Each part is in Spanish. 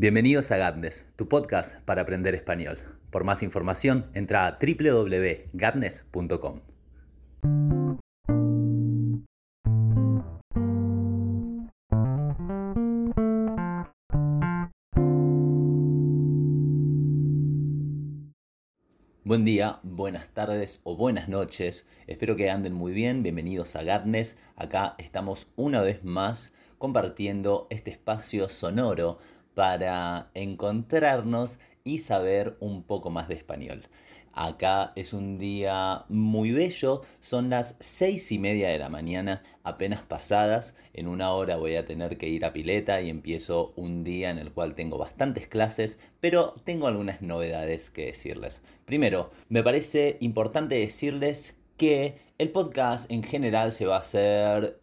Bienvenidos a Gatnes, tu podcast para aprender español. Por más información, entra a www.gatnes.com. Buen día, buenas tardes o buenas noches. Espero que anden muy bien. Bienvenidos a Gatnes. Acá estamos una vez más compartiendo este espacio sonoro para encontrarnos y saber un poco más de español. Acá es un día muy bello, son las seis y media de la mañana, apenas pasadas. En una hora voy a tener que ir a pileta y empiezo un día en el cual tengo bastantes clases, pero tengo algunas novedades que decirles. Primero, me parece importante decirles que el podcast en general se va a hacer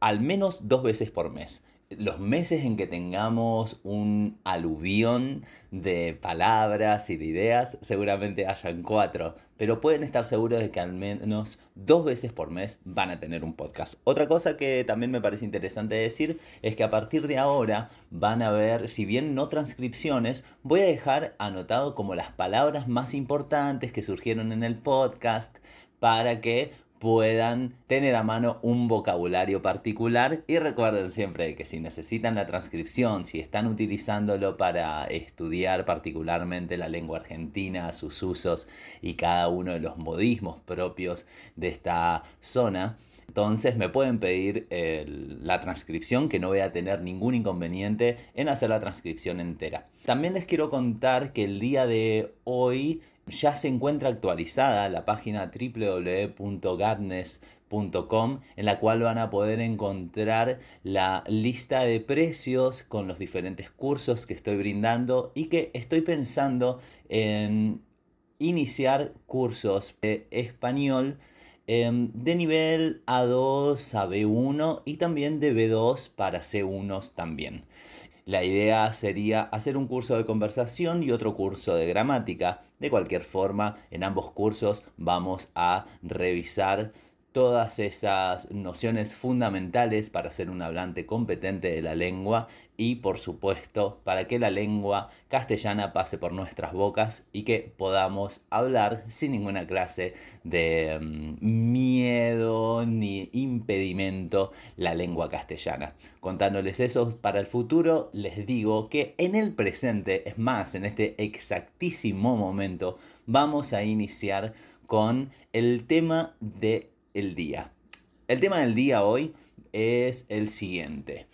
al menos dos veces por mes los meses en que tengamos un aluvión de palabras y de ideas, seguramente hayan cuatro, pero pueden estar seguros de que al menos dos veces por mes van a tener un podcast. Otra cosa que también me parece interesante decir es que a partir de ahora van a ver, si bien no transcripciones, voy a dejar anotado como las palabras más importantes que surgieron en el podcast para que puedan tener a mano un vocabulario particular y recuerden siempre que si necesitan la transcripción, si están utilizándolo para estudiar particularmente la lengua argentina, sus usos y cada uno de los modismos propios de esta zona, entonces me pueden pedir la transcripción que no voy a tener ningún inconveniente en hacer la transcripción entera. También les quiero contar que el día de hoy ya se encuentra actualizada la página www.gadness.com en la cual van a poder encontrar la lista de precios con los diferentes cursos que estoy brindando y que estoy pensando en iniciar cursos de español em, de nivel A2 a B1 y también de B2 para C1 también. La idea sería hacer un curso de conversación y otro curso de gramática. De cualquier forma, en ambos cursos vamos a revisar todas esas nociones fundamentales para ser un hablante competente de la lengua y por supuesto para que la lengua castellana pase por nuestras bocas y que podamos hablar sin ninguna clase de mm, miedo ni impedimento la lengua castellana. Contándoles eso para el futuro, les digo que en el presente, es más, en este exactísimo momento, vamos a iniciar con el tema de el día. El tema del día hoy es el siguiente.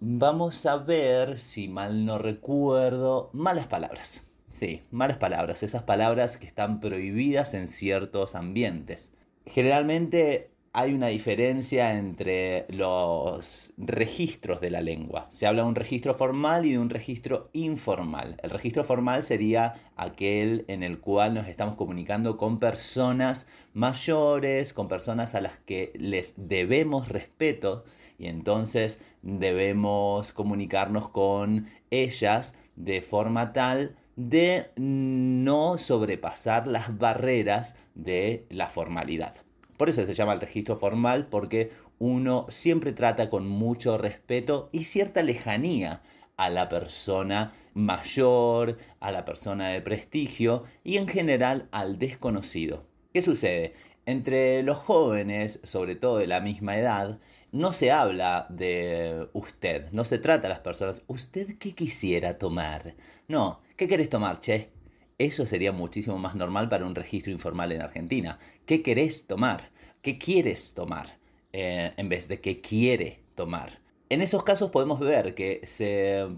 Vamos a ver, si mal no recuerdo, malas palabras. Sí, malas palabras, esas palabras que están prohibidas en ciertos ambientes. Generalmente hay una diferencia entre los registros de la lengua. Se habla de un registro formal y de un registro informal. El registro formal sería aquel en el cual nos estamos comunicando con personas mayores, con personas a las que les debemos respeto y entonces debemos comunicarnos con ellas de forma tal de no sobrepasar las barreras de la formalidad. Por eso se llama el registro formal, porque uno siempre trata con mucho respeto y cierta lejanía a la persona mayor, a la persona de prestigio y en general al desconocido. ¿Qué sucede? Entre los jóvenes, sobre todo de la misma edad, no se habla de usted, no se trata a las personas, ¿usted qué quisiera tomar? No, ¿qué querés tomar, che? Eso sería muchísimo más normal para un registro informal en Argentina. ¿Qué querés tomar? ¿Qué quieres tomar? Eh, en vez de qué quiere tomar. En esos casos podemos ver que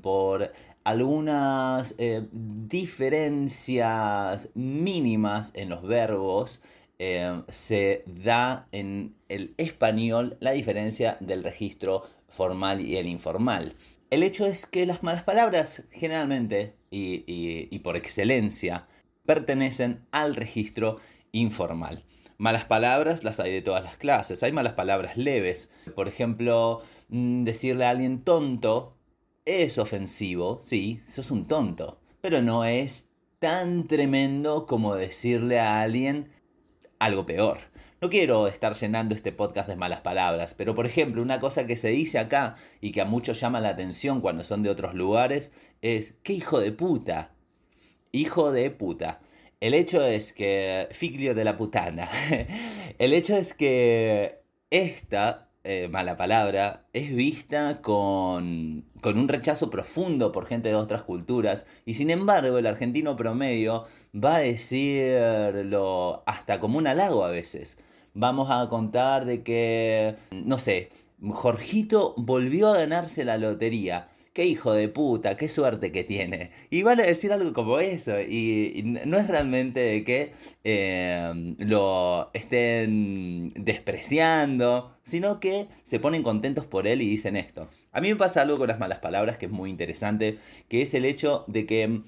por algunas eh, diferencias mínimas en los verbos, eh, se da en el español la diferencia del registro formal y el informal. El hecho es que las malas palabras generalmente y, por excelencia pertenecen al registro informal. Malas palabras las hay de todas las clases. Hay malas palabras leves. Por ejemplo, mm, decirle a alguien tonto es ofensivo. Sí, sos un tonto. Pero no es tan tremendo como decirle a alguien algo peor. No quiero estar llenando este podcast de malas palabras, pero por ejemplo, una cosa que se dice acá y que a muchos llama la atención cuando son de otros lugares es, ¿qué hijo de puta? Hijo de puta. El hecho es que, figlio de la putana, el hecho es que esta eh, mala palabra, es vista con, con, un rechazo profundo por gente de otras culturas y sin embargo el argentino promedio va a decirlo hasta como un halago a veces. Vamos a contar de que, no sé, Jorgito volvió a ganarse la lotería qué hijo de puta, qué suerte que tiene. Y van a decir algo como eso. Y, no es realmente de que eh, lo estén despreciando, sino que se ponen contentos por él y dicen esto. A mí me pasa algo con las malas palabras que es muy interesante, que es el hecho de que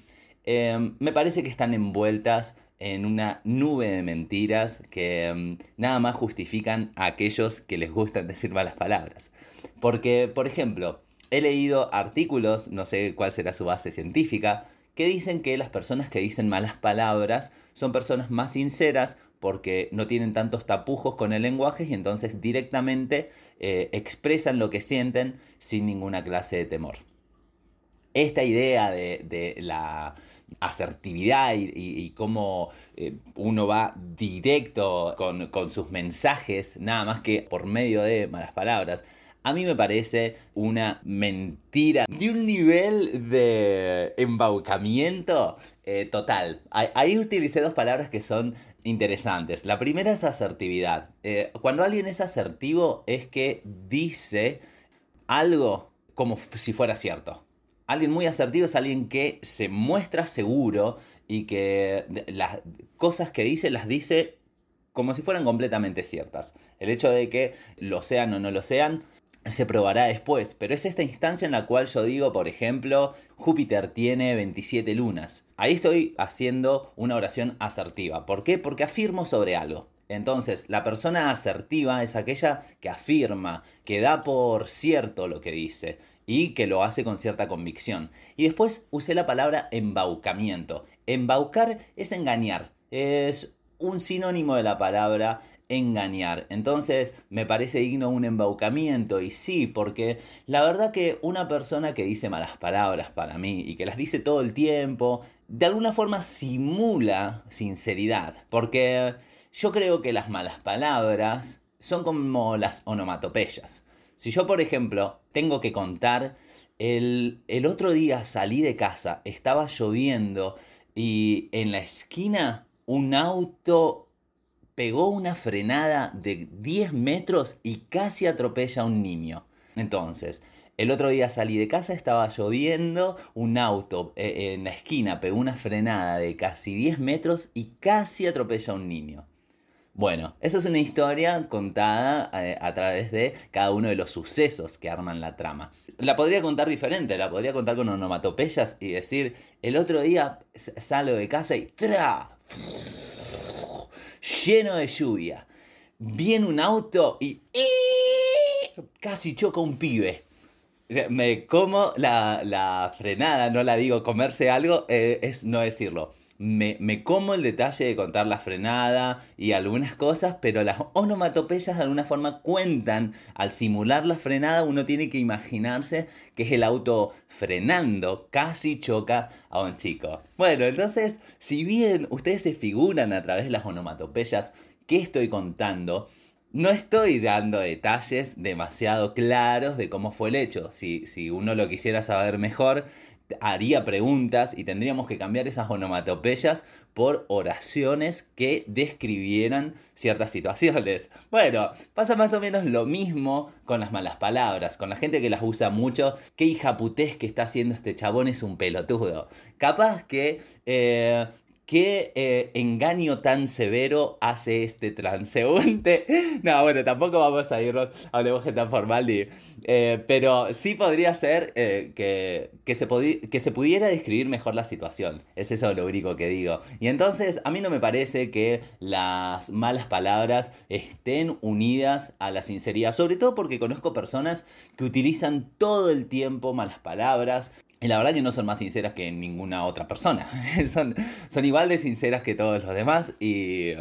eh, me parece que están envueltas en una nube de mentiras que nada más justifican a aquellos que les gustan decir malas palabras. Porque, por ejemplo, he leído artículos, no sé cuál será su base científica, que dicen que las personas que dicen malas palabras son personas más sinceras porque no tienen tantos tapujos con el lenguaje y entonces directamente eh, expresan lo que sienten sin ninguna clase de temor. Esta idea de, la asertividad y, cómo eh, uno va directo con, con sus mensajes, nada más que por medio de malas palabras, a mí me parece una mentira de un nivel de embaucamiento eh, total. Ahí utilicé dos palabras que son interesantes. La primera es asertividad. Eh, cuando alguien es asertivo es que dice algo como si fuera cierto. Alguien muy asertivo es alguien que se muestra seguro y que las cosas que dice las dice como si fueran completamente ciertas. El hecho de que lo sean o no lo sean se probará después, pero es esta instancia en la cual yo digo, por ejemplo, Júpiter tiene 27 lunas. Ahí estoy haciendo una oración asertiva. ¿Por qué? Porque afirmo sobre algo. Entonces, la persona asertiva es aquella que afirma, que da por cierto lo que dice y que lo hace con cierta convicción. Y después usé la palabra embaucamiento. Embaucar es engañar, es un sinónimo de la palabra engañar. Entonces me parece digno un embaucamiento y sí, porque la verdad que una persona que dice malas palabras para mí y que las dice todo el tiempo, de alguna forma simula sinceridad, porque yo creo que las malas palabras son como las onomatopeyas. Si yo, por ejemplo, tengo que contar, el, el otro día salí de casa, estaba lloviendo y en la esquina un auto pegó una frenada de 10 metros y casi atropella a un niño. Entonces, el otro día salí de casa, estaba lloviendo, un auto eh, en la esquina pegó una frenada de casi 10 metros y casi atropella a un niño. Bueno, eso es una historia contada eh, a través de cada uno de los sucesos que arman la trama. La podría contar diferente, la podría contar con onomatopeyas y decir, el otro día salgo de casa y ¡tra! Lleno de lluvia. Viene un auto y casi choca un pibe. Me como la, frenada, no la digo comerse algo, eh, es no decirlo me, como el detalle de contar la frenada y algunas cosas, pero las onomatopeyas de alguna forma cuentan, al simular la frenada uno tiene que imaginarse que es el auto frenando, casi choca a un chico. Bueno, entonces, si bien ustedes se figuran a través de las onomatopeyas que estoy contando, no estoy dando detalles demasiado claros de cómo fue el hecho. Si, si uno lo quisiera saber mejor, haría preguntas y tendríamos que cambiar esas onomatopeyas por oraciones que describieran ciertas situaciones. Bueno, pasa más o menos lo mismo con las malas palabras, con la gente que las usa mucho. Qué hija putés que está haciendo este chabón es un pelotudo. Capaz que eh, ¿Qué eh, engaño tan severo hace este transeúnte? No, bueno, tampoco vamos a irnos a un lenguaje tan formal, eh, pero sí podría ser eh, que, que, se que se pudiera describir mejor la situación. Es eso lo único que digo. Y entonces, a mí no me parece que las malas palabras estén unidas a la sinceridad, sobre todo porque conozco personas que utilizan todo el tiempo malas palabras y la verdad que no son más sinceras que ninguna otra persona. son, son igual de sinceras que todos los demás y,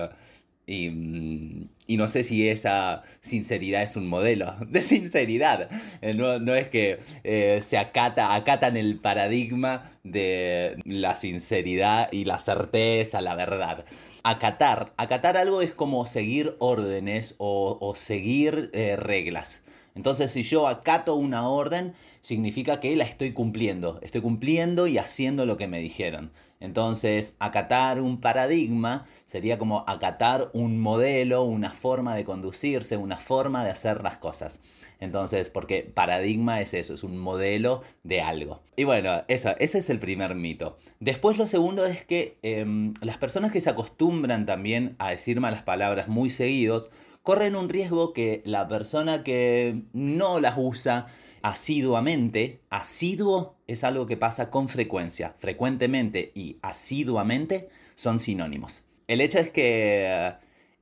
Y, mm, no sé si esa sinceridad es un modelo de sinceridad. Eh, no, no es que eh, se acata, acatan el paradigma de la sinceridad y la certeza, la verdad. Acatar, acatar algo es como seguir órdenes o, o seguir eh, reglas. Entonces, si yo acato una orden, significa que la estoy cumpliendo. Estoy cumpliendo y haciendo lo que me dijeron. Entonces, acatar un paradigma sería como acatar un modelo, una forma de conducirse, una forma de hacer las cosas. Entonces, porque paradigma es eso, es un modelo de algo. Y bueno, eso, ese es el primer mito. Después lo segundo es que em, las personas que se acostumbran también a decir malas palabras muy seguidos, corren un riesgo que la persona que no las usa asiduamente, asiduo es algo que pasa con frecuencia, frecuentemente y asiduamente son sinónimos. El hecho es que eh,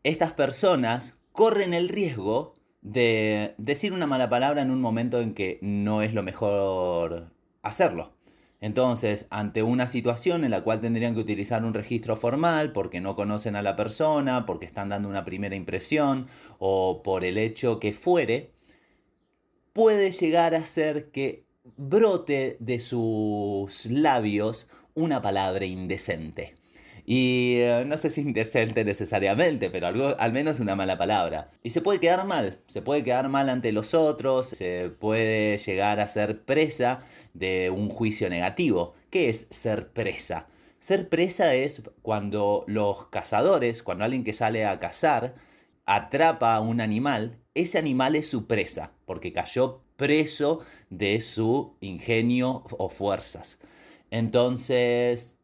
estas personas corren el riesgo de decir una mala palabra en un momento en que no es lo mejor hacerlo. Entonces, ante una situación en la cual tendrían que utilizar un registro formal porque no conocen a la persona, porque están dando una primera impresión o por el hecho que fuere, puede llegar a ser que brote de sus labios una palabra indecente. Y eh, no sé si indecente necesariamente, pero algo, al menos una mala palabra. Y se puede quedar mal, se puede quedar mal ante los otros, se puede llegar a ser presa de un juicio negativo. ¿Qué es ser presa? Ser presa es cuando los cazadores, cuando alguien que sale a cazar, atrapa a un animal, ese animal es su presa, porque cayó preso de su ingenio o fuerzas. Entonces,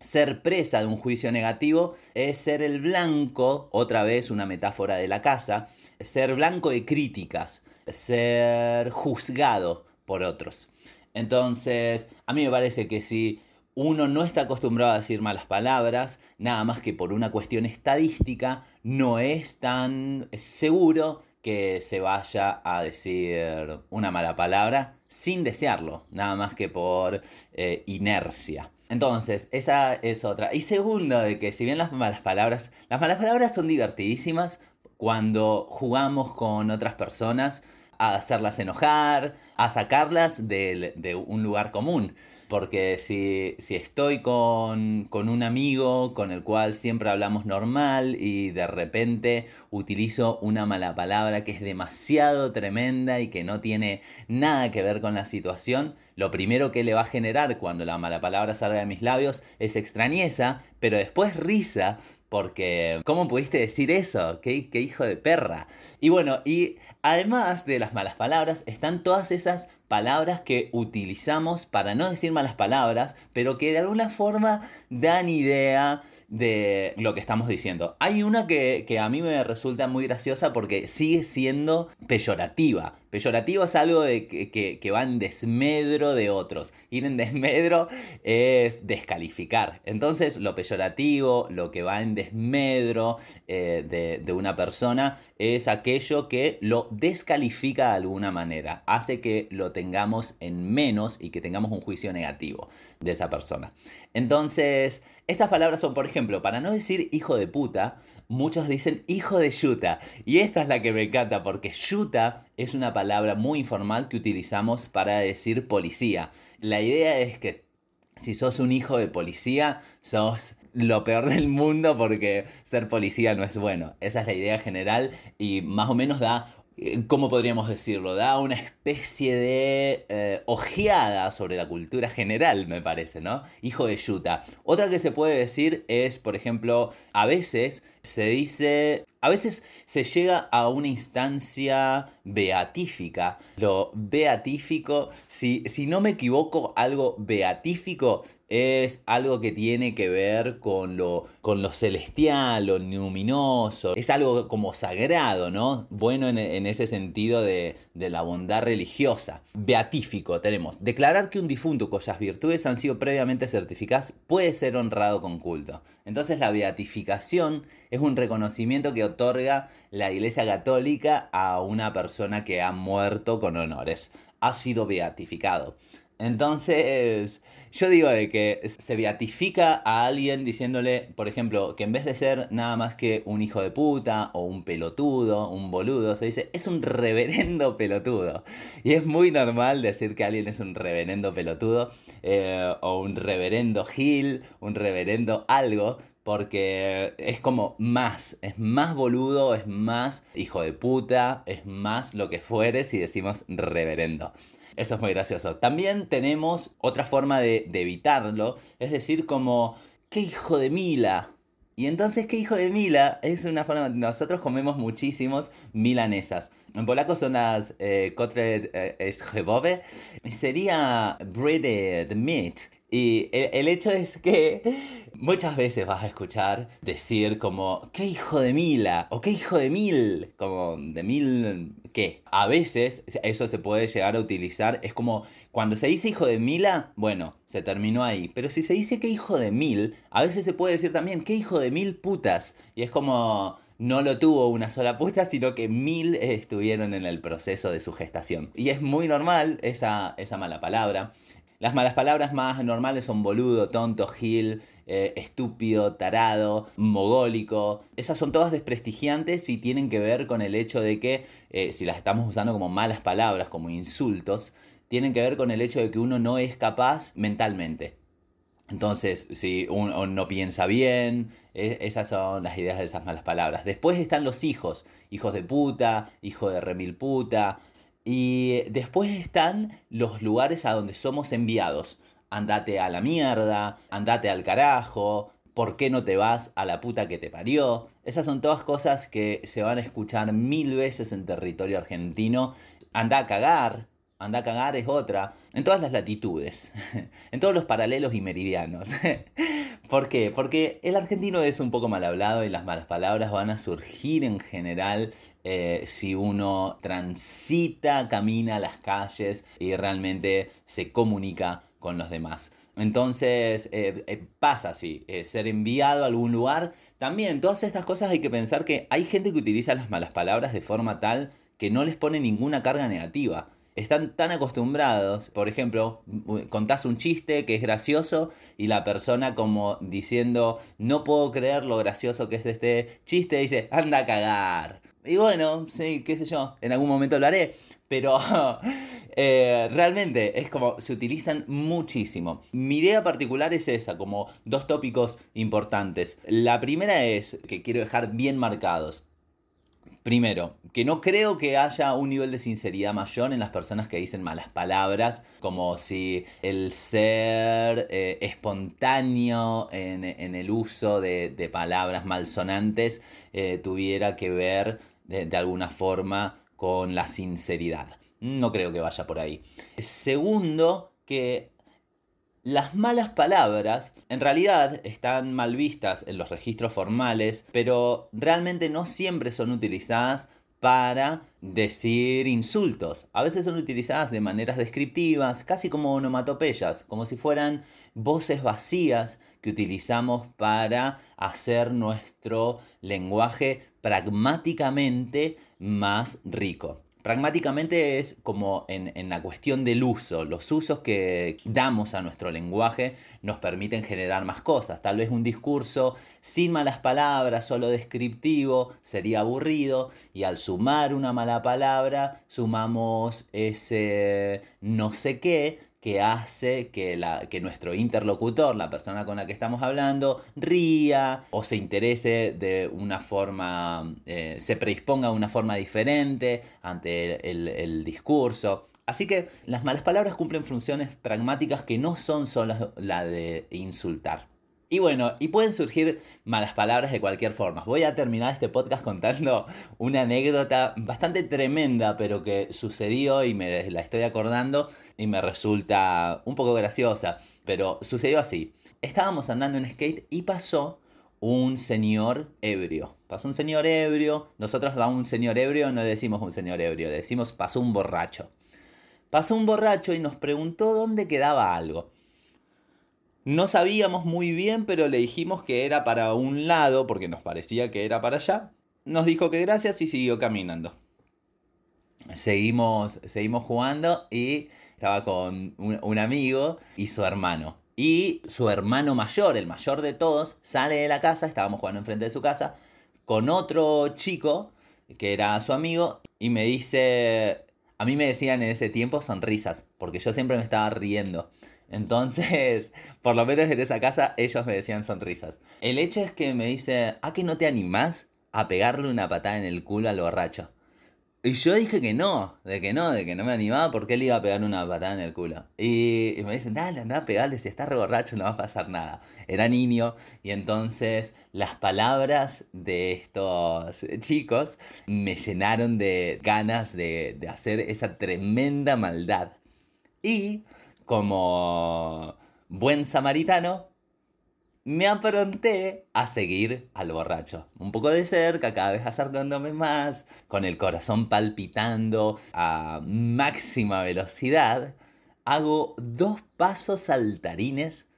ser presa de un juicio negativo es ser el blanco, otra vez una metáfora de la casa, ser blanco de críticas, ser juzgado por otros. Entonces, a mí me parece que si uno no está acostumbrado a decir malas palabras, nada más que por una cuestión estadística, no es tan seguro que se vaya a decir una mala palabra sin desearlo, nada más que por eh, inercia. Entonces, esa es otra. Y segundo, de que si bien las malas palabras, las malas palabras son divertidísimas cuando jugamos con otras personas a hacerlas enojar, a sacarlas de, de un lugar común. Porque si, estoy con, un amigo con el cual siempre hablamos normal y de repente utilizo una mala palabra que es demasiado tremenda y que no tiene nada que ver con la situación, lo primero que le va a generar cuando la mala palabra salga de mis labios es extrañeza, pero después risa porque, ¿cómo pudiste decir eso? ¿Qué, ¿Qué, hijo de perra? Y bueno, y además de las malas palabras, están todas esas palabras que utilizamos para no decir malas palabras, pero que de alguna forma dan idea de lo que estamos diciendo. Hay una que, a mí me resulta muy graciosa porque sigue siendo peyorativa. Peyorativo es algo de que, que, va en desmedro de otros. Ir en desmedro es descalificar. Entonces lo peyorativo, lo que va en desmedro eh, de, de una persona es aquello que lo descalifica de alguna manera. Hace que lo tengamos en menos y que tengamos un juicio negativo de esa persona. Entonces, estas palabras son, por ejemplo, para no decir hijo de puta, muchos dicen hijo de yuta. Y esta es la que me encanta porque yuta es una palabra muy informal que utilizamos para decir policía. La idea es que si sos un hijo de policía, sos lo peor del mundo porque ser policía no es bueno. Esa es la idea general y más o menos da ¿cómo podríamos decirlo? Da una especie de eh, ojeada sobre la cultura general, me parece, ¿no? Hijo de Yuta. Otra que se puede decir es, por ejemplo, a veces se dice, a veces se llega a una instancia beatífica. Lo beatífico, si, si no me equivoco, algo beatífico es algo que tiene que ver con lo, con lo celestial, lo luminoso, es algo como sagrado, ¿no? Bueno en, ese sentido de, de, la bondad religiosa. Beatífico tenemos, declarar que un difunto cuyas virtudes han sido previamente certificadas puede ser honrado con culto. Entonces la beatificación es un reconocimiento que otorga la Iglesia Católica a una persona que ha muerto con honores. Ha sido beatificado. Entonces, yo digo de que se beatifica a alguien diciéndole, por ejemplo, que en vez de ser nada más que un hijo de puta o un pelotudo, un boludo, se dice, es un reverendo pelotudo. Y es muy normal decir que alguien es un reverendo pelotudo eh, o un reverendo gil, un reverendo algo, porque es como más, es más boludo, es más hijo de puta, es más lo que fuere si decimos reverendo. Eso es muy gracioso. También tenemos otra forma de, evitarlo, es decir, como, ¿qué hijo de Mila? Y entonces, ¿qué hijo de Mila? Es una forma. Nosotros comemos muchísimos milanesas. En polaco son las eh, kotlet eh, Sería breaded meat. Y el, hecho es que muchas veces vas a escuchar decir como, ¿qué hijo de mila? O ¿qué hijo de mil? Como, ¿de mil qué? A veces eso se puede llegar a utilizar, es como, cuando se dice hijo de mila, bueno, se terminó ahí. Pero si se dice ¿qué hijo de mil? A veces se puede decir también, ¿qué hijo de mil putas? Y es como, no lo tuvo una sola puta, sino que mil estuvieron en el proceso de su gestación. Y es muy normal esa, esa mala palabra. Las malas palabras más normales son boludo, tonto, gil, eh, estúpido, tarado, mogólico. Esas son todas desprestigiantes y tienen que ver con el hecho de que eh, si las estamos usando como malas palabras, como insultos, tienen que ver con el hecho de que uno no es capaz mentalmente. Entonces, si uno no piensa bien, e, esas son las ideas de esas malas palabras. Después están los hijos, hijos de puta, hijo de remil puta, y después están los lugares a donde somos enviados. Andate a la mierda, andate al carajo, ¿por qué no te vas a la puta que te parió? Esas son todas cosas que se van a escuchar mil veces en territorio argentino. Anda a cagar, anda a cagar es otra, en todas las latitudes, en todos los paralelos y meridianos. ¿Por qué? Porque el argentino es un poco mal hablado y las malas palabras van a surgir en general eh, si uno transita, camina las calles y realmente se comunica con los demás. Entonces eh, eh, pasa así, ser enviado a algún lugar. También todas estas cosas hay que pensar que hay gente que utiliza las malas palabras de forma tal que no les pone ninguna carga negativa están tan acostumbrados, por ejemplo, contás un chiste que es gracioso y la persona como diciendo, no puedo creer lo gracioso que es este chiste, dice, anda a cagar. Y bueno, sí, qué sé yo, en algún momento lo haré, pero eh, realmente es como se utilizan muchísimo. Mi idea particular es esa, como dos tópicos importantes. La primera es que quiero dejar bien marcados. Primero, que no creo que haya un nivel de sinceridad mayor en las personas que dicen malas palabras, como si el ser eh, espontáneo en, el uso de, palabras malsonantes eh, tuviera que ver de alguna forma con la sinceridad. No creo que vaya por ahí. Segundo, que las malas palabras en realidad están mal vistas en los registros formales, pero realmente no siempre son utilizadas para decir insultos. A veces son utilizadas de maneras descriptivas, casi como onomatopeyas, como si fueran voces vacías que utilizamos para hacer nuestro lenguaje pragmáticamente más rico. Pragmáticamente es como en, la cuestión del uso. Los usos que damos a nuestro lenguaje nos permiten generar más cosas. Tal vez un discurso sin malas palabras, solo descriptivo, sería aburrido. Y al sumar una mala palabra, sumamos ese no sé qué que hace que, la, que nuestro interlocutor, la persona con la que estamos hablando, ría o se interese de una forma, eh, se predisponga de una forma diferente ante el, discurso. Así que las malas palabras cumplen funciones pragmáticas que no son solo la de insultar. Y bueno, y pueden surgir malas palabras de cualquier forma. Voy a terminar este podcast contando una anécdota bastante tremenda, pero que sucedió y me la estoy acordando y me resulta un poco graciosa. Pero sucedió así. Estábamos andando en skate y pasó un señor ebrio. Pasó un señor ebrio. Nosotros a un señor ebrio no le decimos un señor ebrio, le decimos pasó un borracho. Pasó un borracho y nos preguntó dónde quedaba algo. No sabíamos muy bien, pero le dijimos que era para un lado, porque nos parecía que era para allá. Nos dijo que gracias y siguió caminando. Seguimos, seguimos jugando y estaba con un, un amigo y su hermano. Y su hermano mayor, el mayor de todos, sale de la casa, estábamos jugando enfrente de su casa, con otro chico que era su amigo y me dice, a mí me decían en ese tiempo sonrisas, porque yo siempre me estaba riendo. Entonces, por lo menos en esa casa ellos me decían sonrisas. El hecho es que me dice, ¿a que no te animás a pegarle una patada en el culo al borracho? Y yo dije que no, de que no, de que no me animaba porque él iba a pegar una patada en el culo. Y, me dicen, dale, anda a pegarle, si estás re borracho no va a pasar nada. Era niño y entonces las palabras de estos chicos me llenaron de ganas de, de hacer esa tremenda maldad. Y como buen samaritano, me apronté a seguir al borracho. Un poco de cerca, cada vez acercándome más, con el corazón palpitando a máxima velocidad. Hago dos pasos saltarines,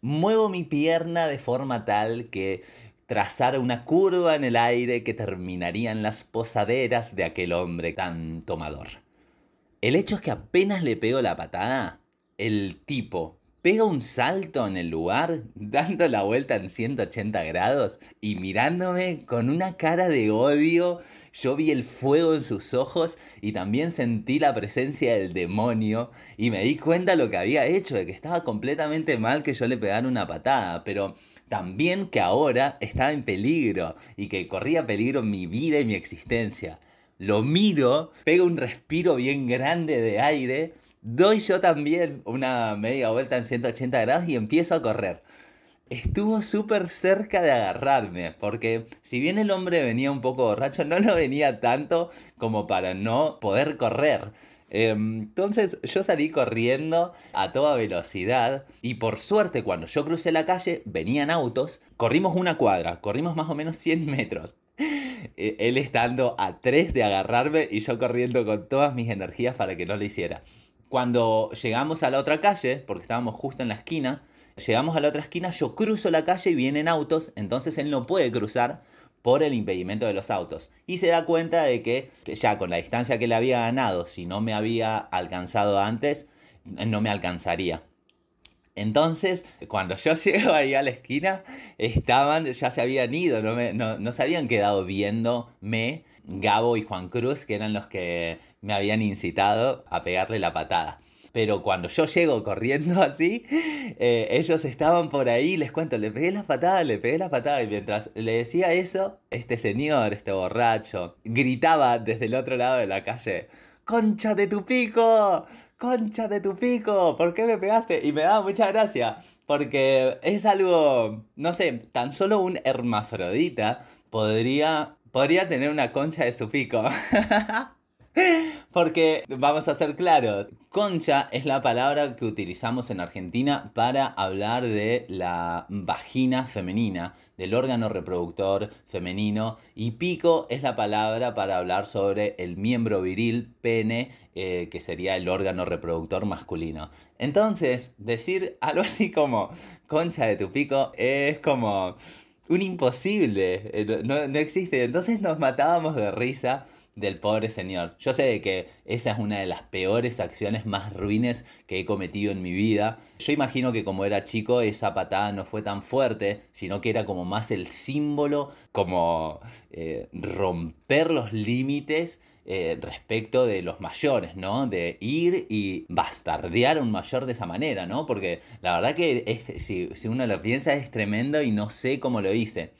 muevo mi pierna de forma tal que trazara una curva en el aire que terminaría en las posaderas de aquel hombre tan tomador. El hecho es que apenas le pego la patada, el tipo pega un salto en el lugar, dando la vuelta en 180 grados y mirándome con una cara de odio. Yo vi el fuego en sus ojos y también sentí la presencia del demonio y me di cuenta lo que había hecho, de que estaba completamente mal que yo le pegara una patada, pero también que ahora estaba en peligro y que corría peligro mi vida y mi existencia. Lo miro, pego un respiro bien grande de aire Doy yo también una media vuelta en 180 grados y empiezo a correr. Estuvo súper cerca de agarrarme, porque si bien el hombre venía un poco borracho, no lo venía tanto como para no poder correr. Em, entonces yo salí corriendo a toda velocidad y por suerte cuando yo crucé la calle venían autos, corrimos una cuadra, corrimos más o menos 100 metros. E, él estando a 3 de agarrarme y yo corriendo con todas mis energías para que no lo hiciera. Cuando llegamos a la otra calle, porque estábamos justo en la esquina, llegamos a la otra esquina, yo cruzo la calle y vienen autos, entonces él no puede cruzar por el impedimento de los autos. Y se da cuenta de que ya con la distancia que le había ganado, si no me había alcanzado antes, no me alcanzaría. Entonces, cuando yo llego ahí a la esquina, estaban, ya se habían ido, no, no, no se habían quedado viéndome Gabo y Juan Cruz, que eran los que me habían incitado a pegarle la patada. Pero cuando yo llego corriendo así, eh, ellos estaban por ahí, les cuento, le pegué la patada, le pegué la patada. Y mientras le decía eso, este señor, este borracho, gritaba desde el otro lado de la calle, ¡Concha de tu pico! ¡Concha de tu pico! ¿Por qué me pegaste? Y me daba mucha gracia, porque es algo, no sé, tan solo un hermafrodita podría, podría tener una concha de su pico. Porque vamos a ser claros, concha es la palabra que utilizamos en Argentina para hablar de la vagina femenina, del órgano reproductor femenino, y pico es la palabra para hablar sobre el miembro viril, pene, eh, que sería el órgano reproductor masculino. Entonces, decir algo así como concha de tu pico es como un imposible, eh, no, no existe. Entonces nos matábamos de risa del pobre señor. Yo sé que esa es una de las peores acciones más ruines que he cometido en mi vida. Yo imagino que como era chico esa patada no fue tan fuerte, sino que era como más el símbolo, como eh, romper los límites eh, respecto de los mayores, ¿no? De ir y bastardear a un mayor de esa manera, ¿no? Porque la verdad que si, si uno lo piensa es tremendo y no sé cómo lo hice.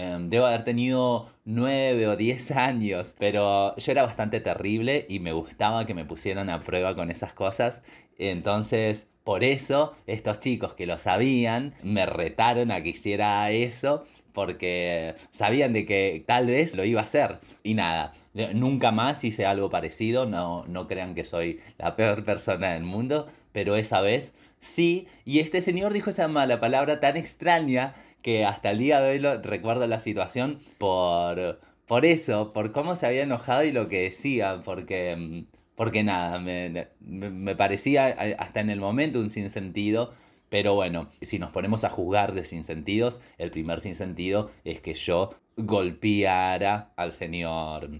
Em, debo haber tenido 9 o 10 años, pero yo era bastante terrible y me gustaba que me pusieran a prueba con esas cosas. Entonces, por eso, estos chicos que lo sabían me retaron a que hiciera eso porque sabían de que tal vez lo iba a hacer. Y nada, nunca más hice algo parecido, no, no crean que soy la peor persona del mundo, pero esa vez sí. Y este señor dijo esa mala palabra tan extraña que hasta el día de hoy lo, recuerdo la situación por, por eso, por cómo se había enojado y lo que decía, porque, porque nada, me, me, parecía hasta en el momento un sinsentido. Pero bueno, si nos ponemos a juzgar de sinsentidos, el primer sinsentido es que yo golpeara al señor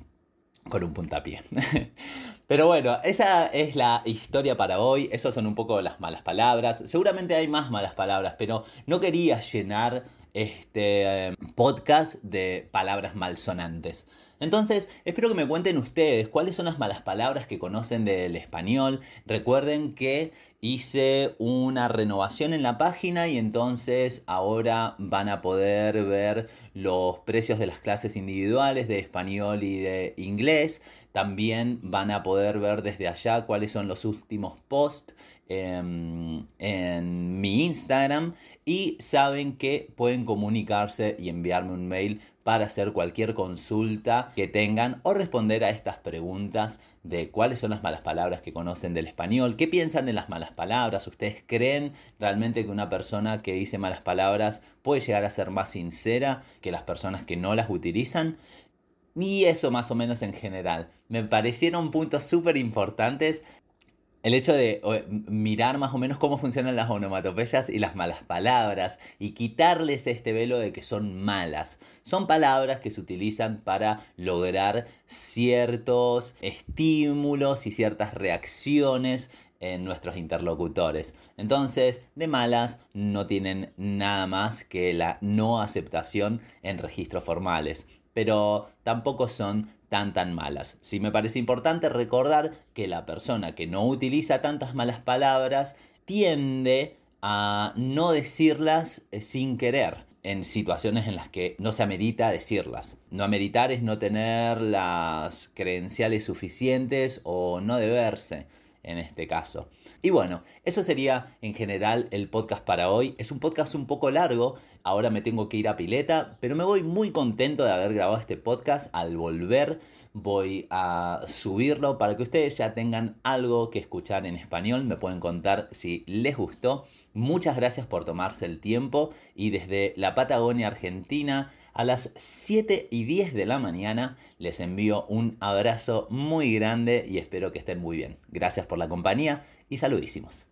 con un puntapié. Pero bueno, esa es la historia para hoy. Esas son un poco las malas palabras. Seguramente hay más malas palabras, pero no quería llenar este podcast de palabras malsonantes. Entonces, espero que me cuenten ustedes cuáles son las malas palabras que conocen del español. Recuerden que hice una renovación en la página y entonces ahora van a poder ver los precios de las clases individuales de español y de inglés. También van a poder ver desde allá cuáles son los últimos posts en, en, mi Instagram y saben que pueden comunicarse y enviarme un mail para hacer cualquier consulta que tengan o responder a estas preguntas de cuáles son las malas palabras que conocen del español, qué piensan de las malas palabras, ustedes creen realmente que una persona que dice malas palabras puede llegar a ser más sincera que las personas que no las utilizan. Y eso más o menos en general. Me parecieron puntos súper importantes el hecho de mirar más o menos cómo funcionan las onomatopeyas y las malas palabras y quitarles este velo de que son malas. Son palabras que se utilizan para lograr ciertos estímulos y ciertas reacciones en nuestros interlocutores. Entonces, de malas no tienen nada más que la no aceptación en registros formales, pero tampoco son tan tan malas. Sí me parece importante recordar que la persona que no utiliza tantas malas palabras tiende a no decirlas eh, sin querer en situaciones en las que no se amerita decirlas. No ameritar es no tener las credenciales suficientes o no deberse en este caso. Y bueno, eso sería en general el podcast para hoy. Es un podcast un poco largo, ahora me tengo que ir a pileta, pero me voy muy contento de haber grabado este podcast. Al volver voy a subirlo para que ustedes ya tengan algo que escuchar en español. Me pueden contar si les gustó. Muchas gracias por tomarse el tiempo y desde la Patagonia Argentina a las 7 y 10 de la mañana les envío un abrazo muy grande y espero que estén muy bien. Gracias por la compañía y saludísimos.